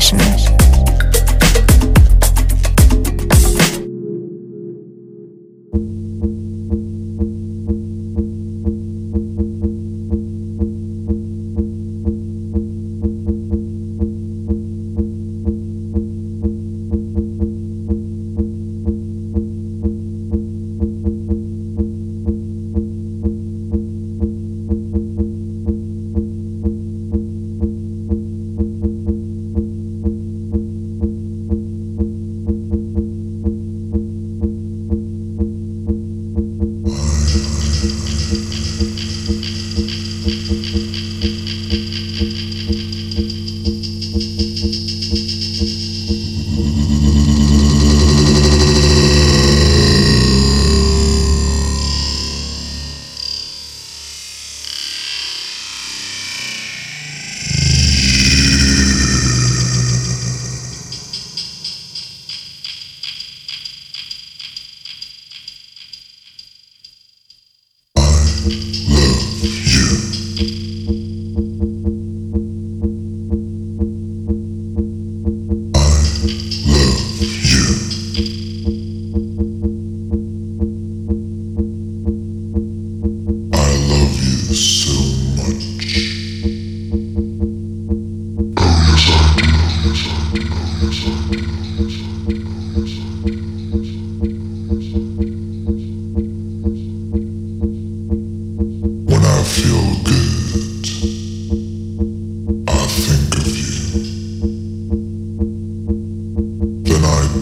Session.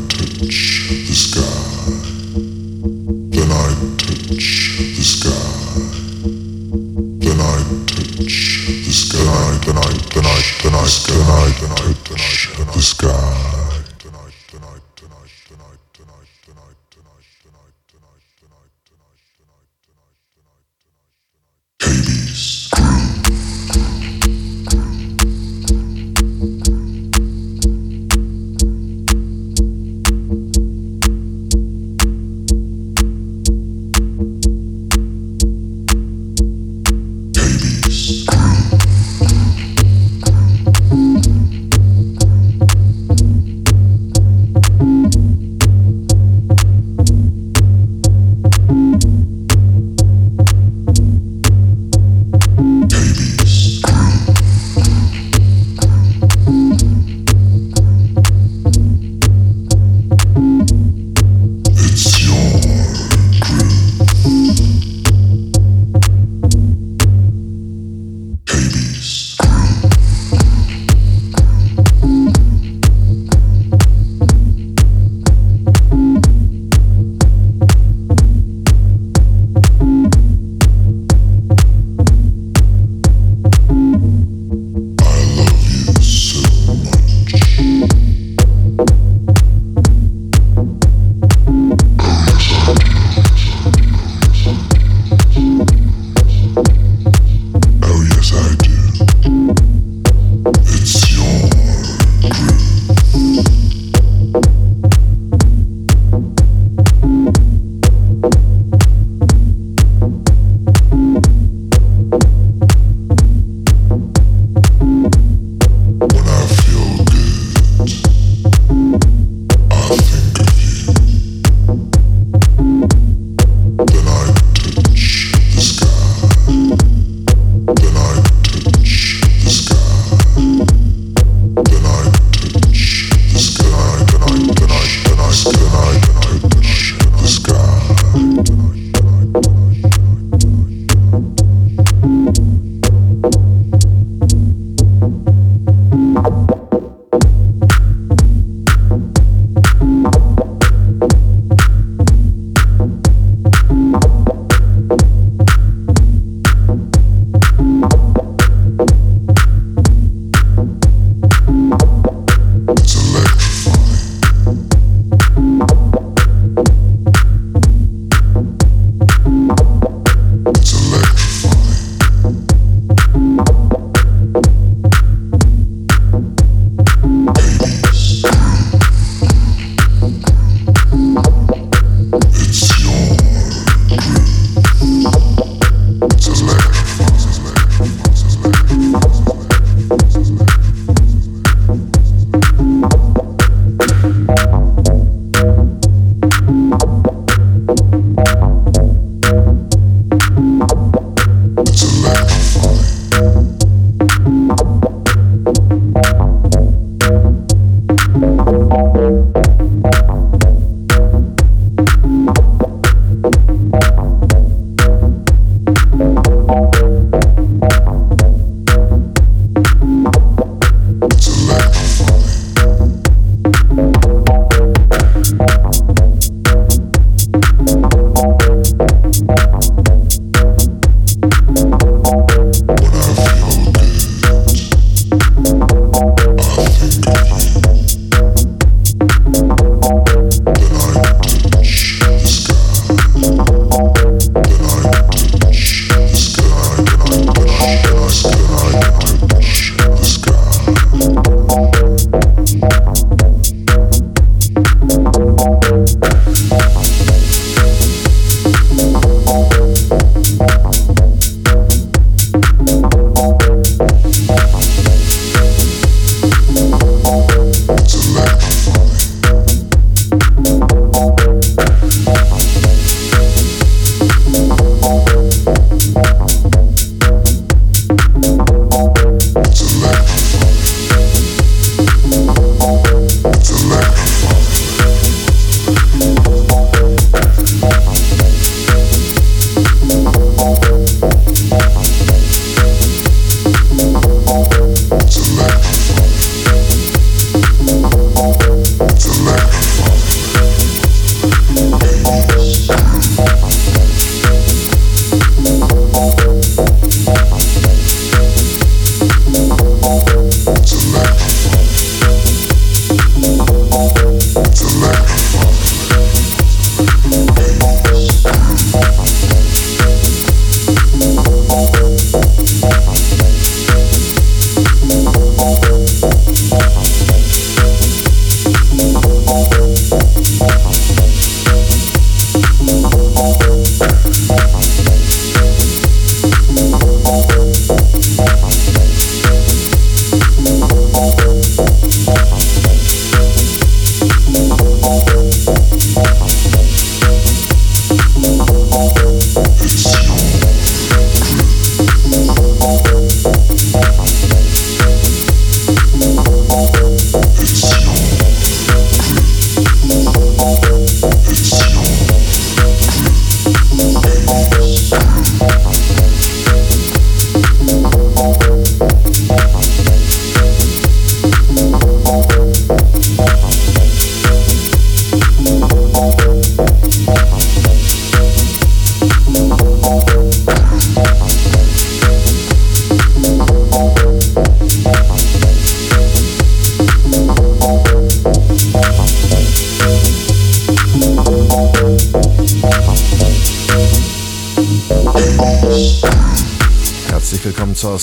touch the sky.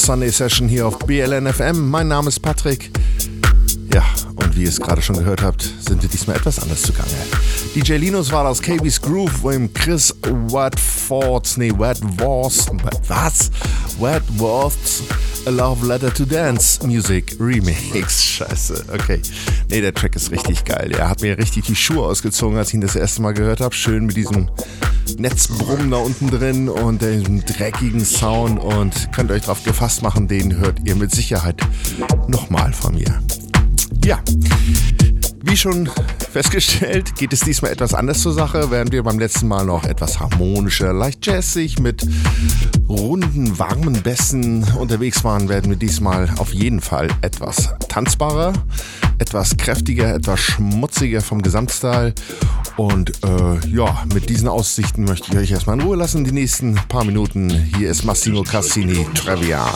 Sunday Session hier auf BLNFM. Mein Name ist Patrick. Ja, und wie ihr es gerade schon gehört habt, sind wir diesmal etwas anders zugange. DJ Linus war aus KB's Groove, wo ihm Chris Watfords, nee, Watworth, was? Watworths A Love Letter to Dance Music Remix. Scheiße, okay. Nee, der Track ist richtig geil. Er hat mir richtig die Schuhe ausgezogen, als ich ihn das erste Mal gehört habe. Schön mit diesem Netzbrummen da unten drin und dem dreckigen Sound und könnt euch darauf gefasst machen, den hört ihr mit Sicherheit nochmal von mir. Ja, wie schon festgestellt, geht es diesmal etwas anders zur Sache, während wir beim letzten Mal noch etwas harmonischer, leicht jazzig mit runden, warmen Bässen unterwegs waren, werden wir diesmal auf jeden Fall etwas tanzbarer, etwas kräftiger, etwas schmutziger vom Gesamtstyle und äh, ja, mit diesen Aussichten möchte ich euch erstmal in Ruhe lassen. Die nächsten paar Minuten. Hier ist Massimo Cassini, Trevian.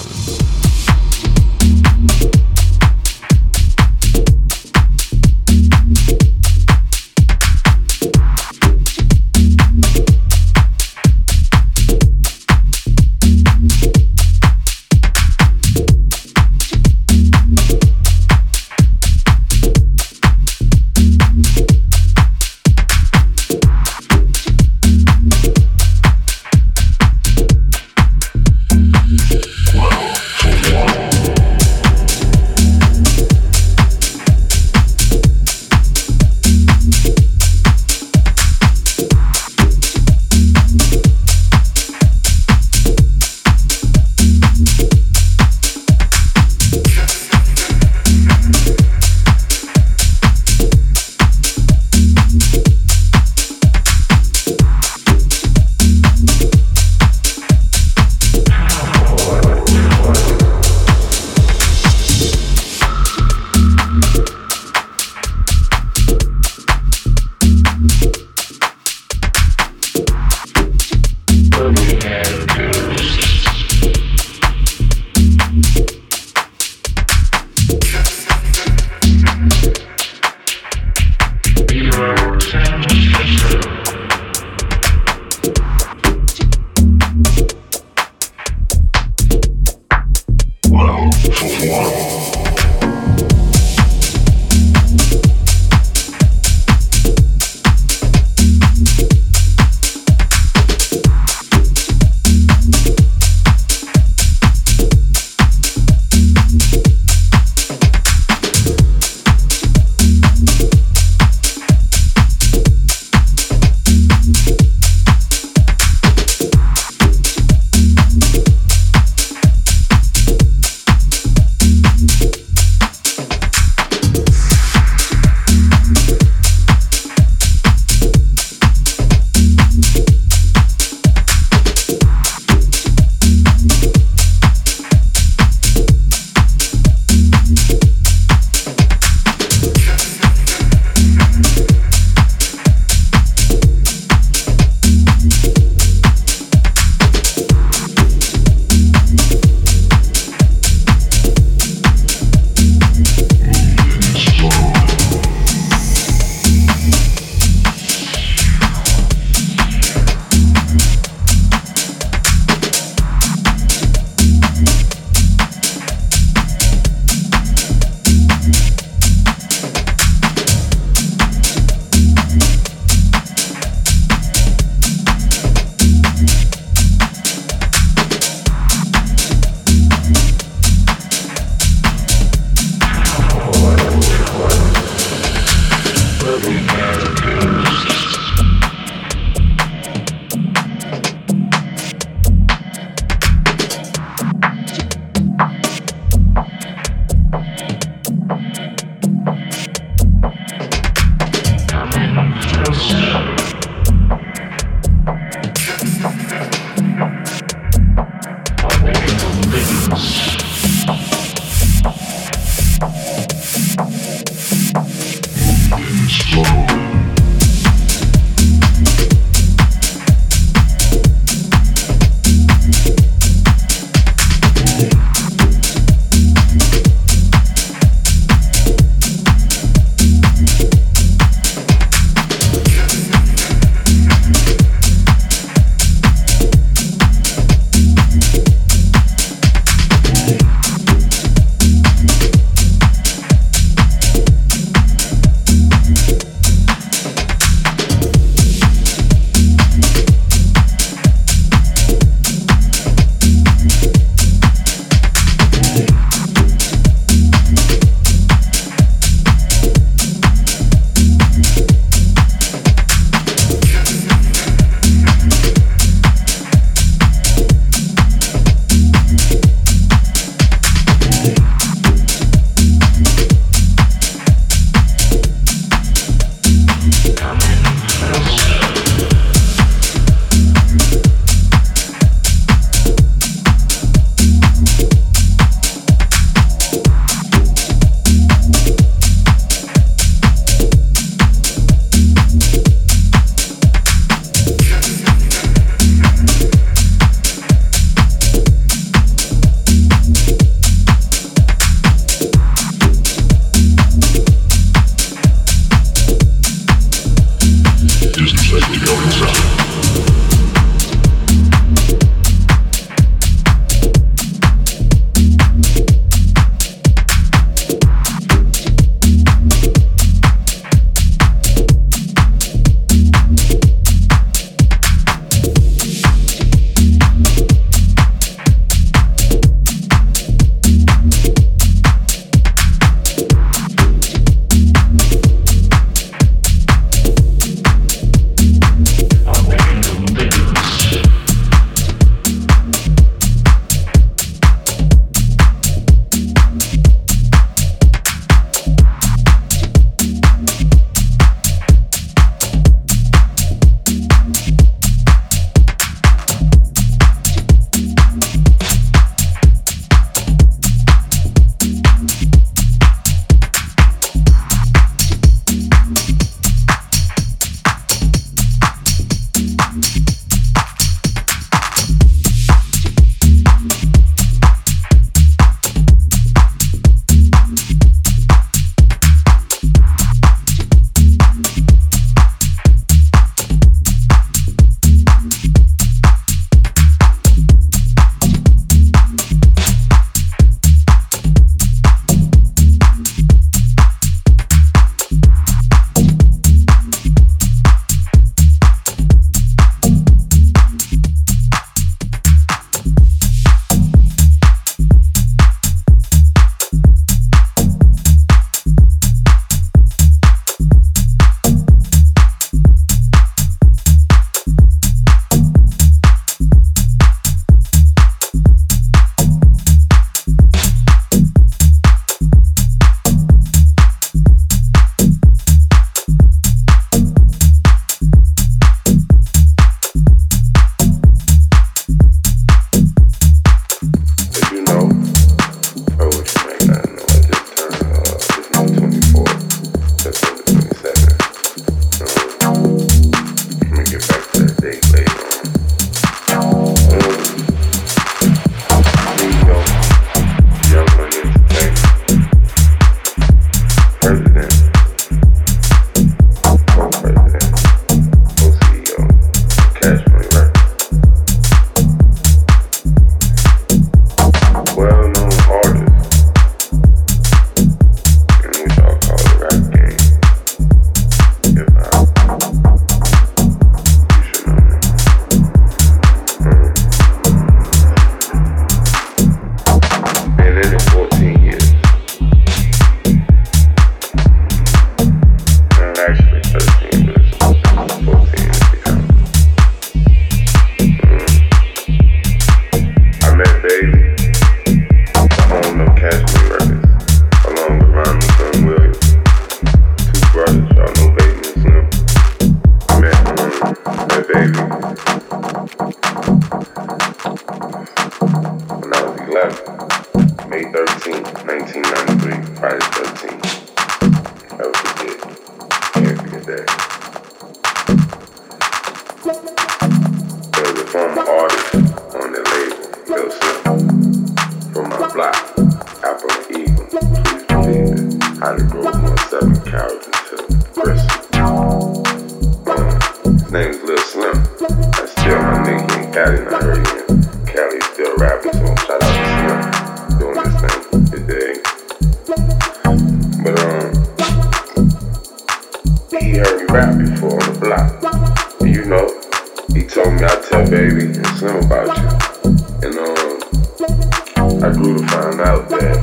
through to find out that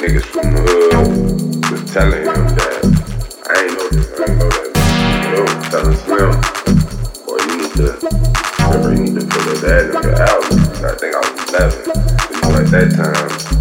niggas from the hood was telling him that I ain't know this, I ain't know that. Yo, telling Slim, boy, you need to, you need to fill that nigga out. I think I was 11. It was like that time.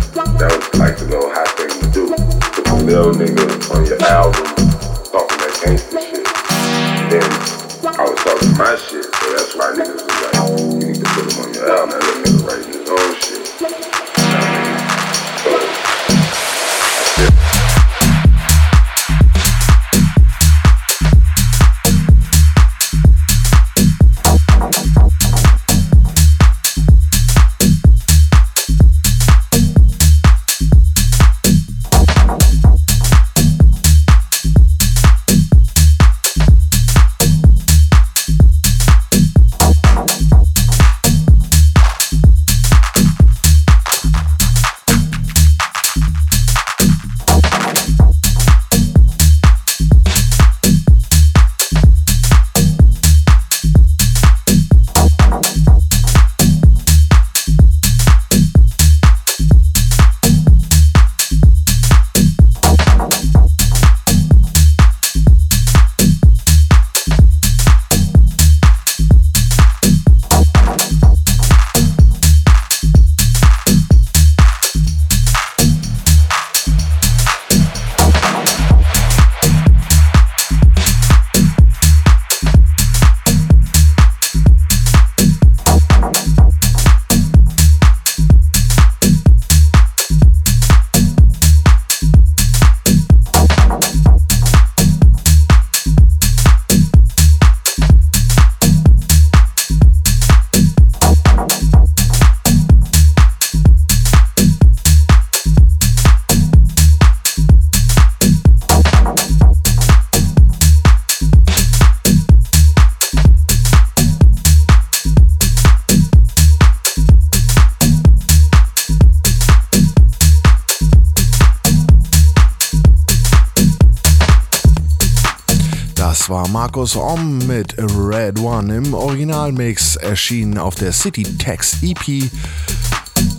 Markus Om mit Red One im Originalmix erschienen auf der City Tex EP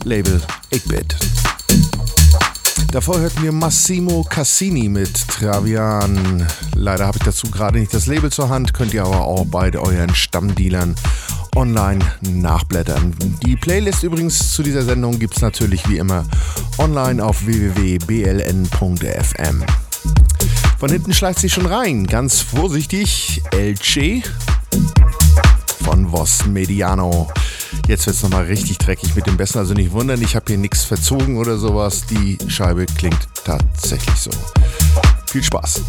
Label 8-Bit. Davor hörten wir Massimo Cassini mit Travian. Leider habe ich dazu gerade nicht das Label zur Hand, könnt ihr aber auch bei euren Stammdealern online nachblättern. Die Playlist übrigens zu dieser Sendung gibt es natürlich wie immer online auf www.bln.fm. Von hinten schleicht sie schon rein. Ganz vorsichtig. Elche von Vos Mediano. Jetzt wird es nochmal richtig dreckig mit dem Besten. Also nicht wundern, ich habe hier nichts verzogen oder sowas. Die Scheibe klingt tatsächlich so. Viel Spaß.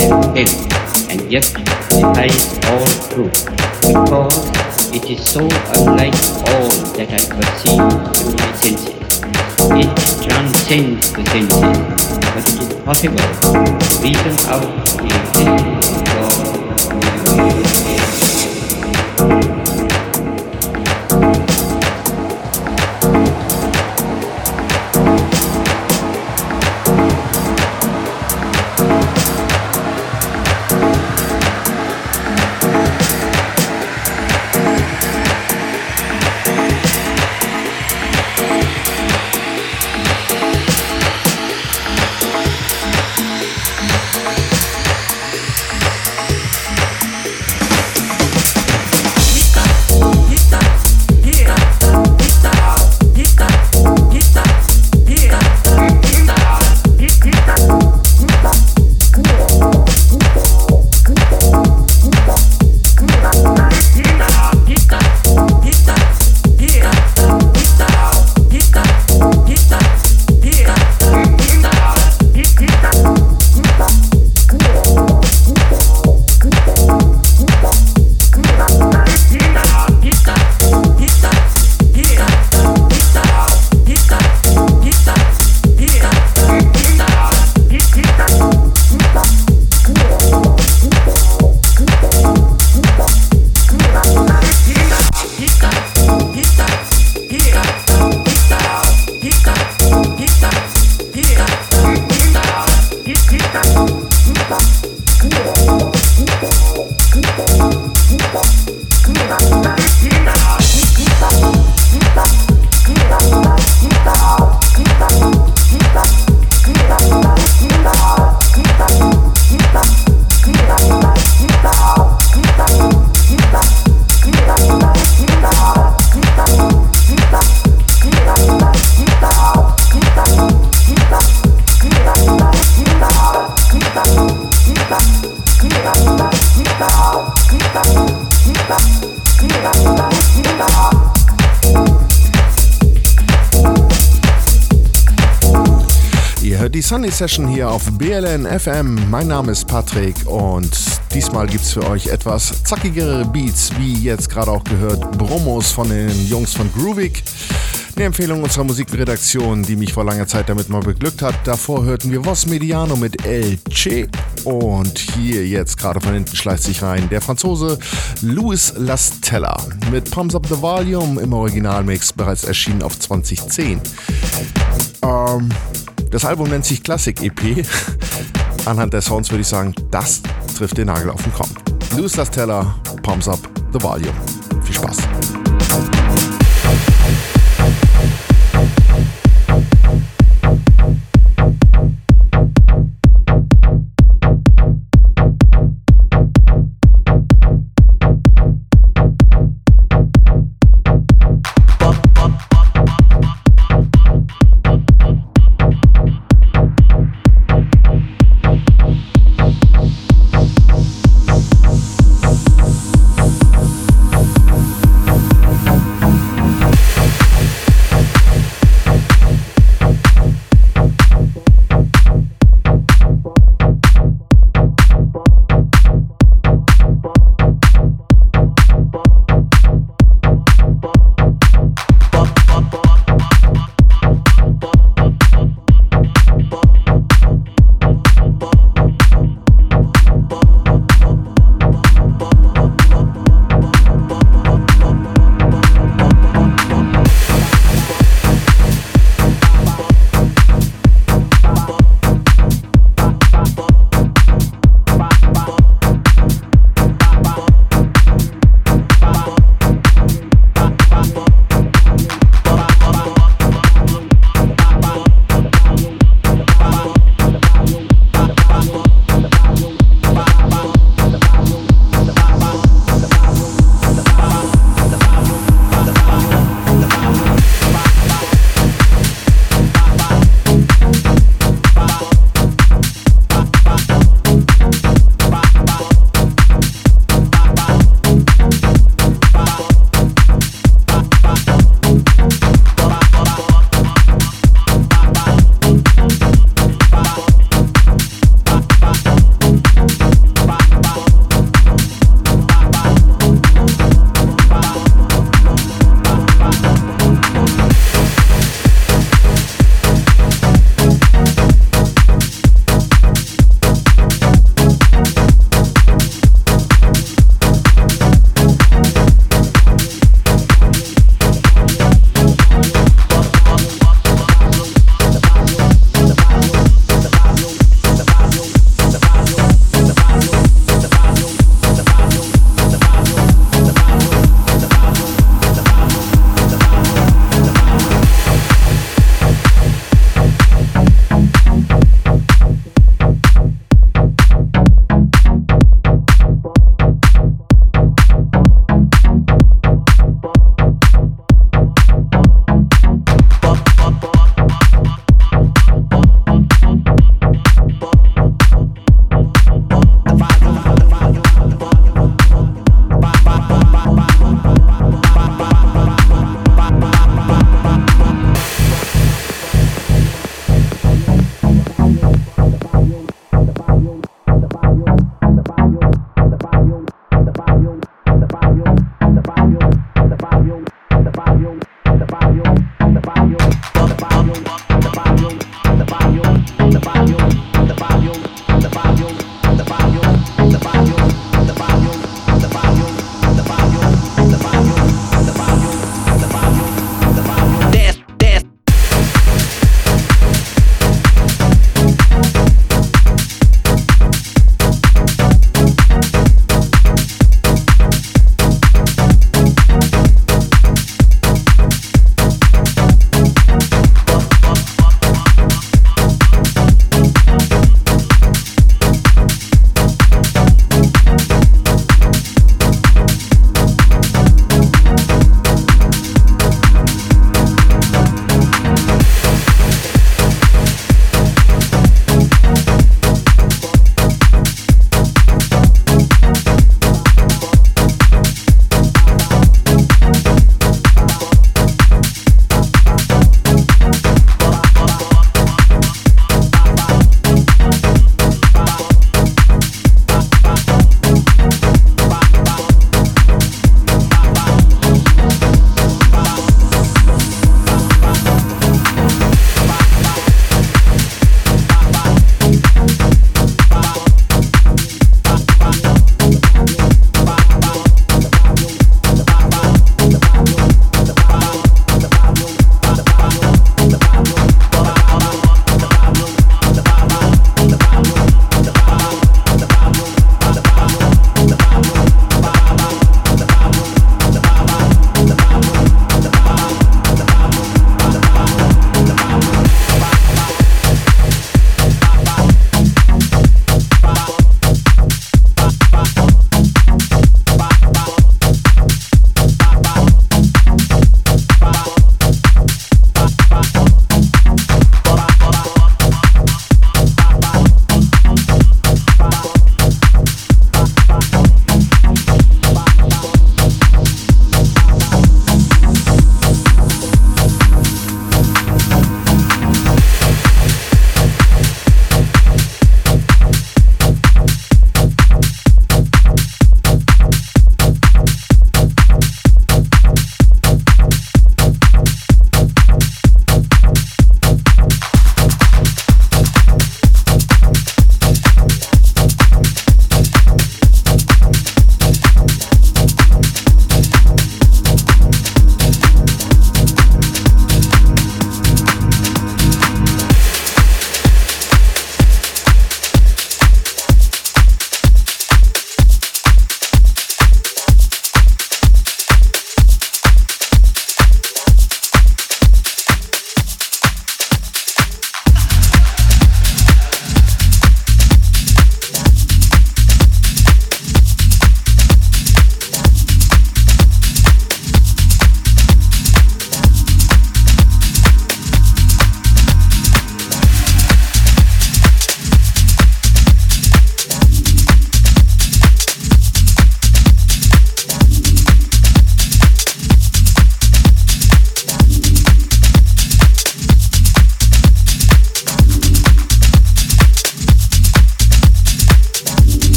and yet it hides all truth, because it is so unlike all that I perceive through my senses. It transcends the senses, but it is possible to reason out the existence of God. Sunday Session hier auf BLN FM. Mein Name ist Patrick und diesmal gibt es für euch etwas zackigere Beats, wie jetzt gerade auch gehört, Bromos von den Jungs von Groovik. Eine Empfehlung unserer Musikredaktion, die mich vor langer Zeit damit mal beglückt hat. Davor hörten wir Vos Mediano mit El Che und hier jetzt gerade von hinten schleicht sich rein der Franzose Louis Lastella mit Pumps Up the Volume im Originalmix bereits erschienen auf 2010. Ähm, das Album nennt sich Classic EP. Anhand der Sounds würde ich sagen, das trifft den Nagel auf den Kopf. Louis Lastella, Pumps Up the Volume. Viel Spaß.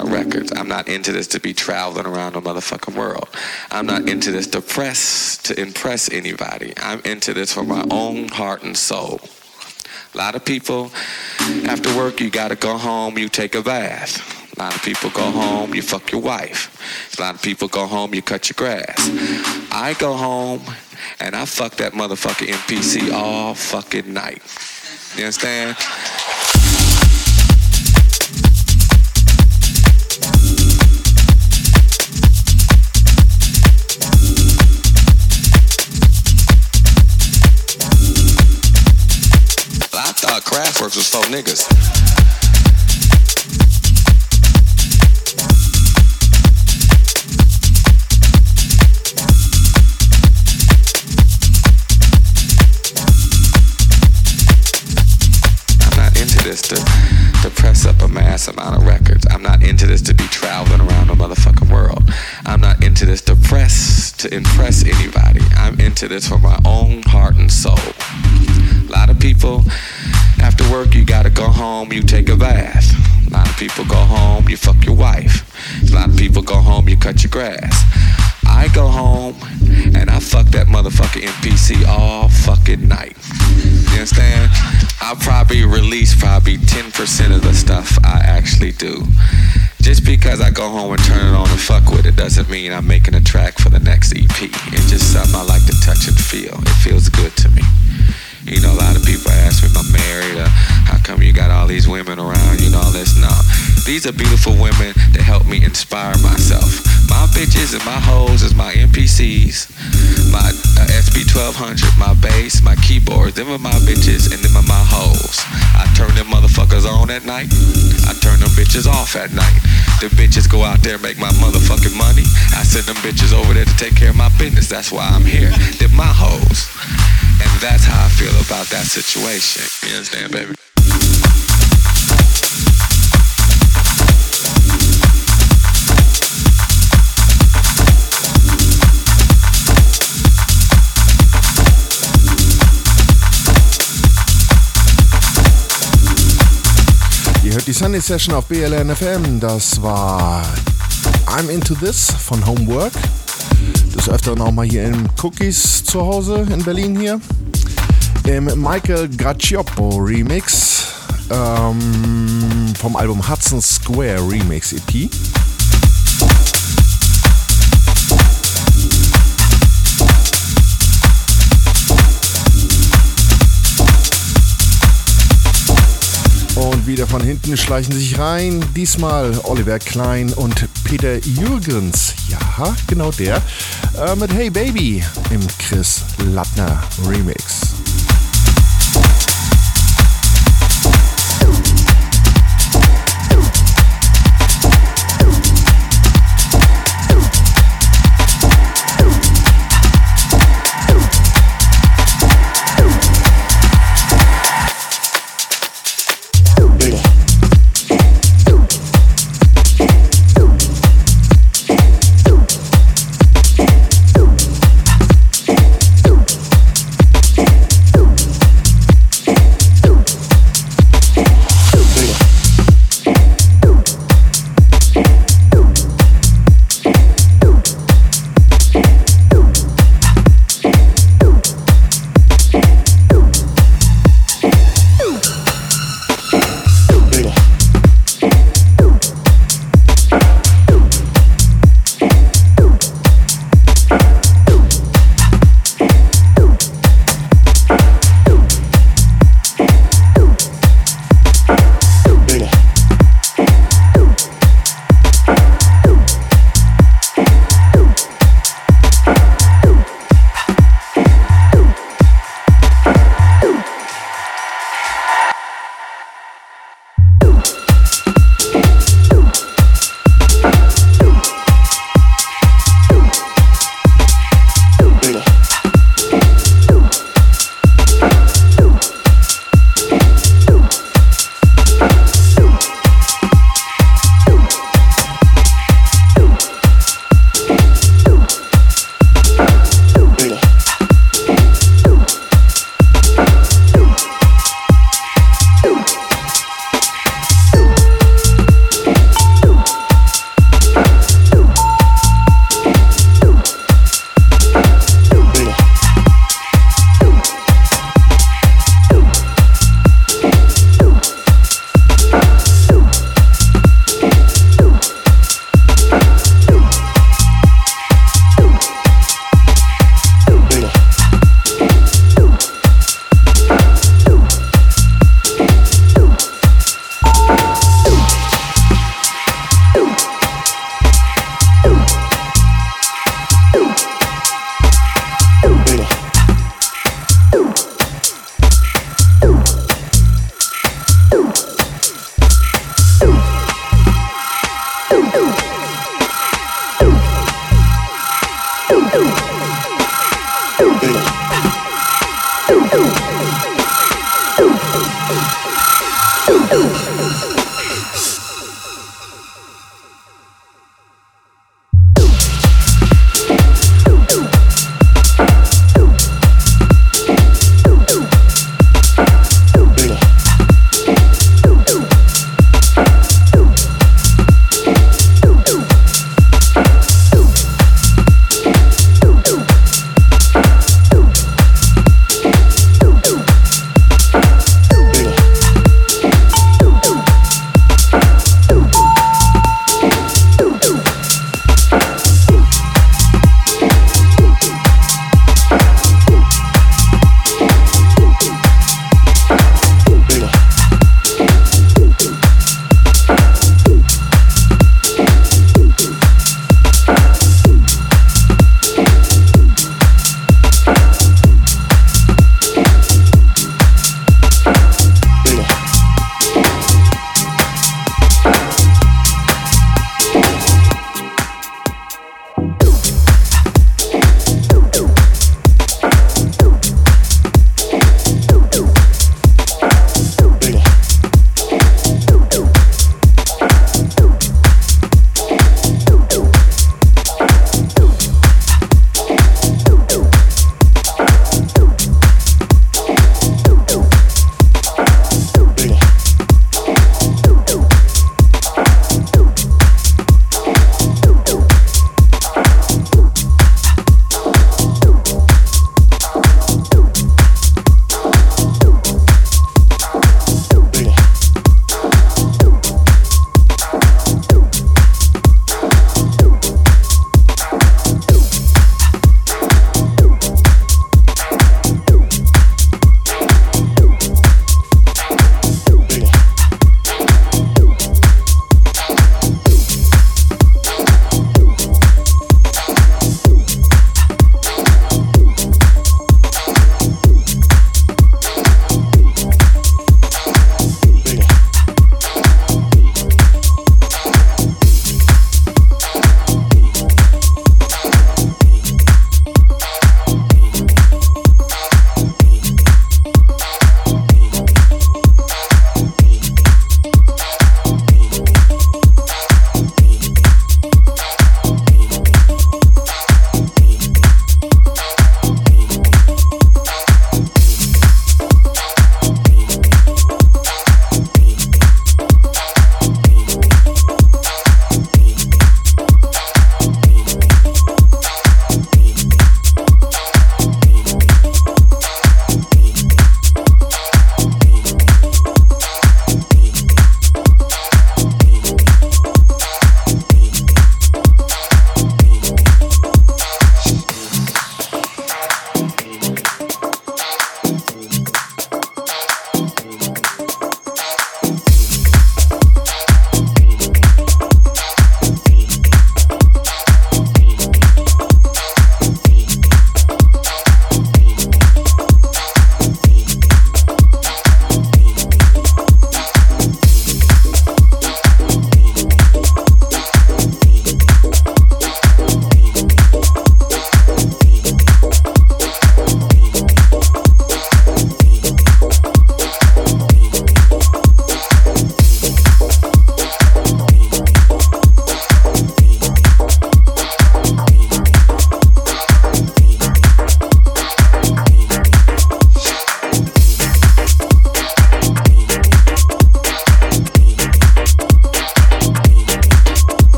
Of records. I'm not into this to be traveling around the motherfucking world. I'm not into this to press to impress anybody. I'm into this for my own heart and soul. A lot of people, after work, you gotta go home, you take a bath. A lot of people go home, you fuck your wife. A lot of people go home, you cut your grass. I go home and I fuck that motherfucker MPC all fucking night. You understand? To press up a mass amount of records. I'm not into this to be traveling around the motherfucking world. I'm not into this to press to impress anybody. I'm into this for my own heart and soul. A lot of people, after work, you gotta go home, you take a bath. A lot of people go home, you fuck your wife. A lot of people go home, you cut your grass. I go home and I fuck that motherfucker NPC all fucking night. You understand? I'll probably release probably 10% of the stuff I actually do. Just because I go home and turn it on and fuck with it doesn't mean I'm making a track for the next EP. It's just something I like to touch and feel. It feels good to me. You know, a lot of people ask me if I'm married or how come you got all these women around you and all this. No. These are beautiful women that help me inspire myself. My bitches and my hoes is my MPCs, my uh, SB1200, my bass, my keyboards. Them are my bitches and them are my hoes. I turn them motherfuckers on at night. I turn them bitches off at night. The bitches go out there and make my motherfucking money. I send them bitches over there to take care of my business. That's why I'm here. They're my hoes. And that's how I feel about that situation. You understand, baby? Ihr hört die Sunday Session auf BLN FM. Das war I'm Into This von Homework. Des Öfteren auch mal hier in Cookies zu Hause in Berlin hier. Im Michael Gaccioppo Remix ähm, vom Album Hudson Square Remix EP. Und wieder von hinten schleichen sich rein. Diesmal Oliver Klein und Peter Jürgens. Ja, genau der. Äh, mit Hey Baby im Chris Lattner Remix.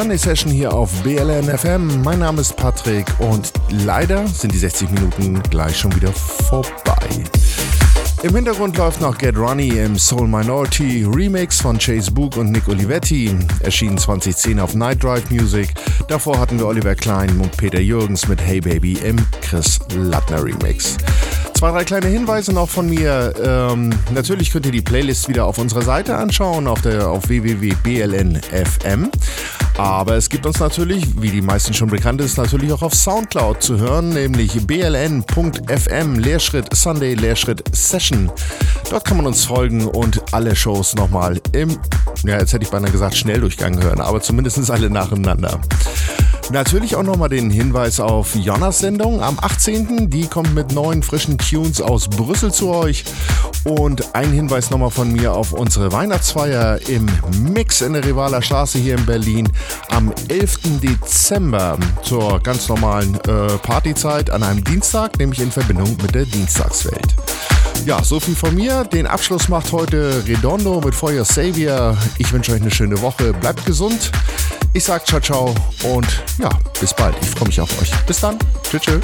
Sunday Session hier auf BLN FM. Mein Name ist Patrick und leider sind die 60 Minuten gleich schon wieder vorbei. Im Hintergrund läuft noch Get Runny im Soul Minority Remix von Chase Book und Nick Olivetti, erschienen 2010 auf Night Drive Music. Davor hatten wir Oliver Klein und Peter Jürgens mit Hey Baby im Chris Lattner Remix. Zwei, drei kleine Hinweise noch von mir. Ähm, natürlich könnt ihr die Playlist wieder auf unserer Seite anschauen, auf, auf www.blnfm. Aber es gibt uns natürlich, wie die meisten schon bekannt ist, natürlich auch auf Soundcloud zu hören, nämlich bln.fm Leerschritt Sunday Leerschritt Session. Dort kann man uns folgen und alle Shows nochmal im, ja, jetzt hätte ich beinahe gesagt, Schnelldurchgang hören, aber zumindest alle nacheinander. Natürlich auch nochmal den Hinweis auf Jonas Sendung am 18. Die kommt mit neuen frischen Tunes aus Brüssel zu euch. Und ein Hinweis nochmal von mir auf unsere Weihnachtsfeier im Mix in der Rivaler Straße hier in Berlin am 11. Dezember zur ganz normalen äh, Partyzeit an einem Dienstag, nämlich in Verbindung mit der Dienstagswelt. Ja, so viel von mir. Den Abschluss macht heute Redondo mit Feuer Savior. Ich wünsche euch eine schöne Woche. Bleibt gesund. Ich sag ciao, ciao und ja, bis bald. Ich freue mich auf euch. Bis dann. Tschüss. tschüss.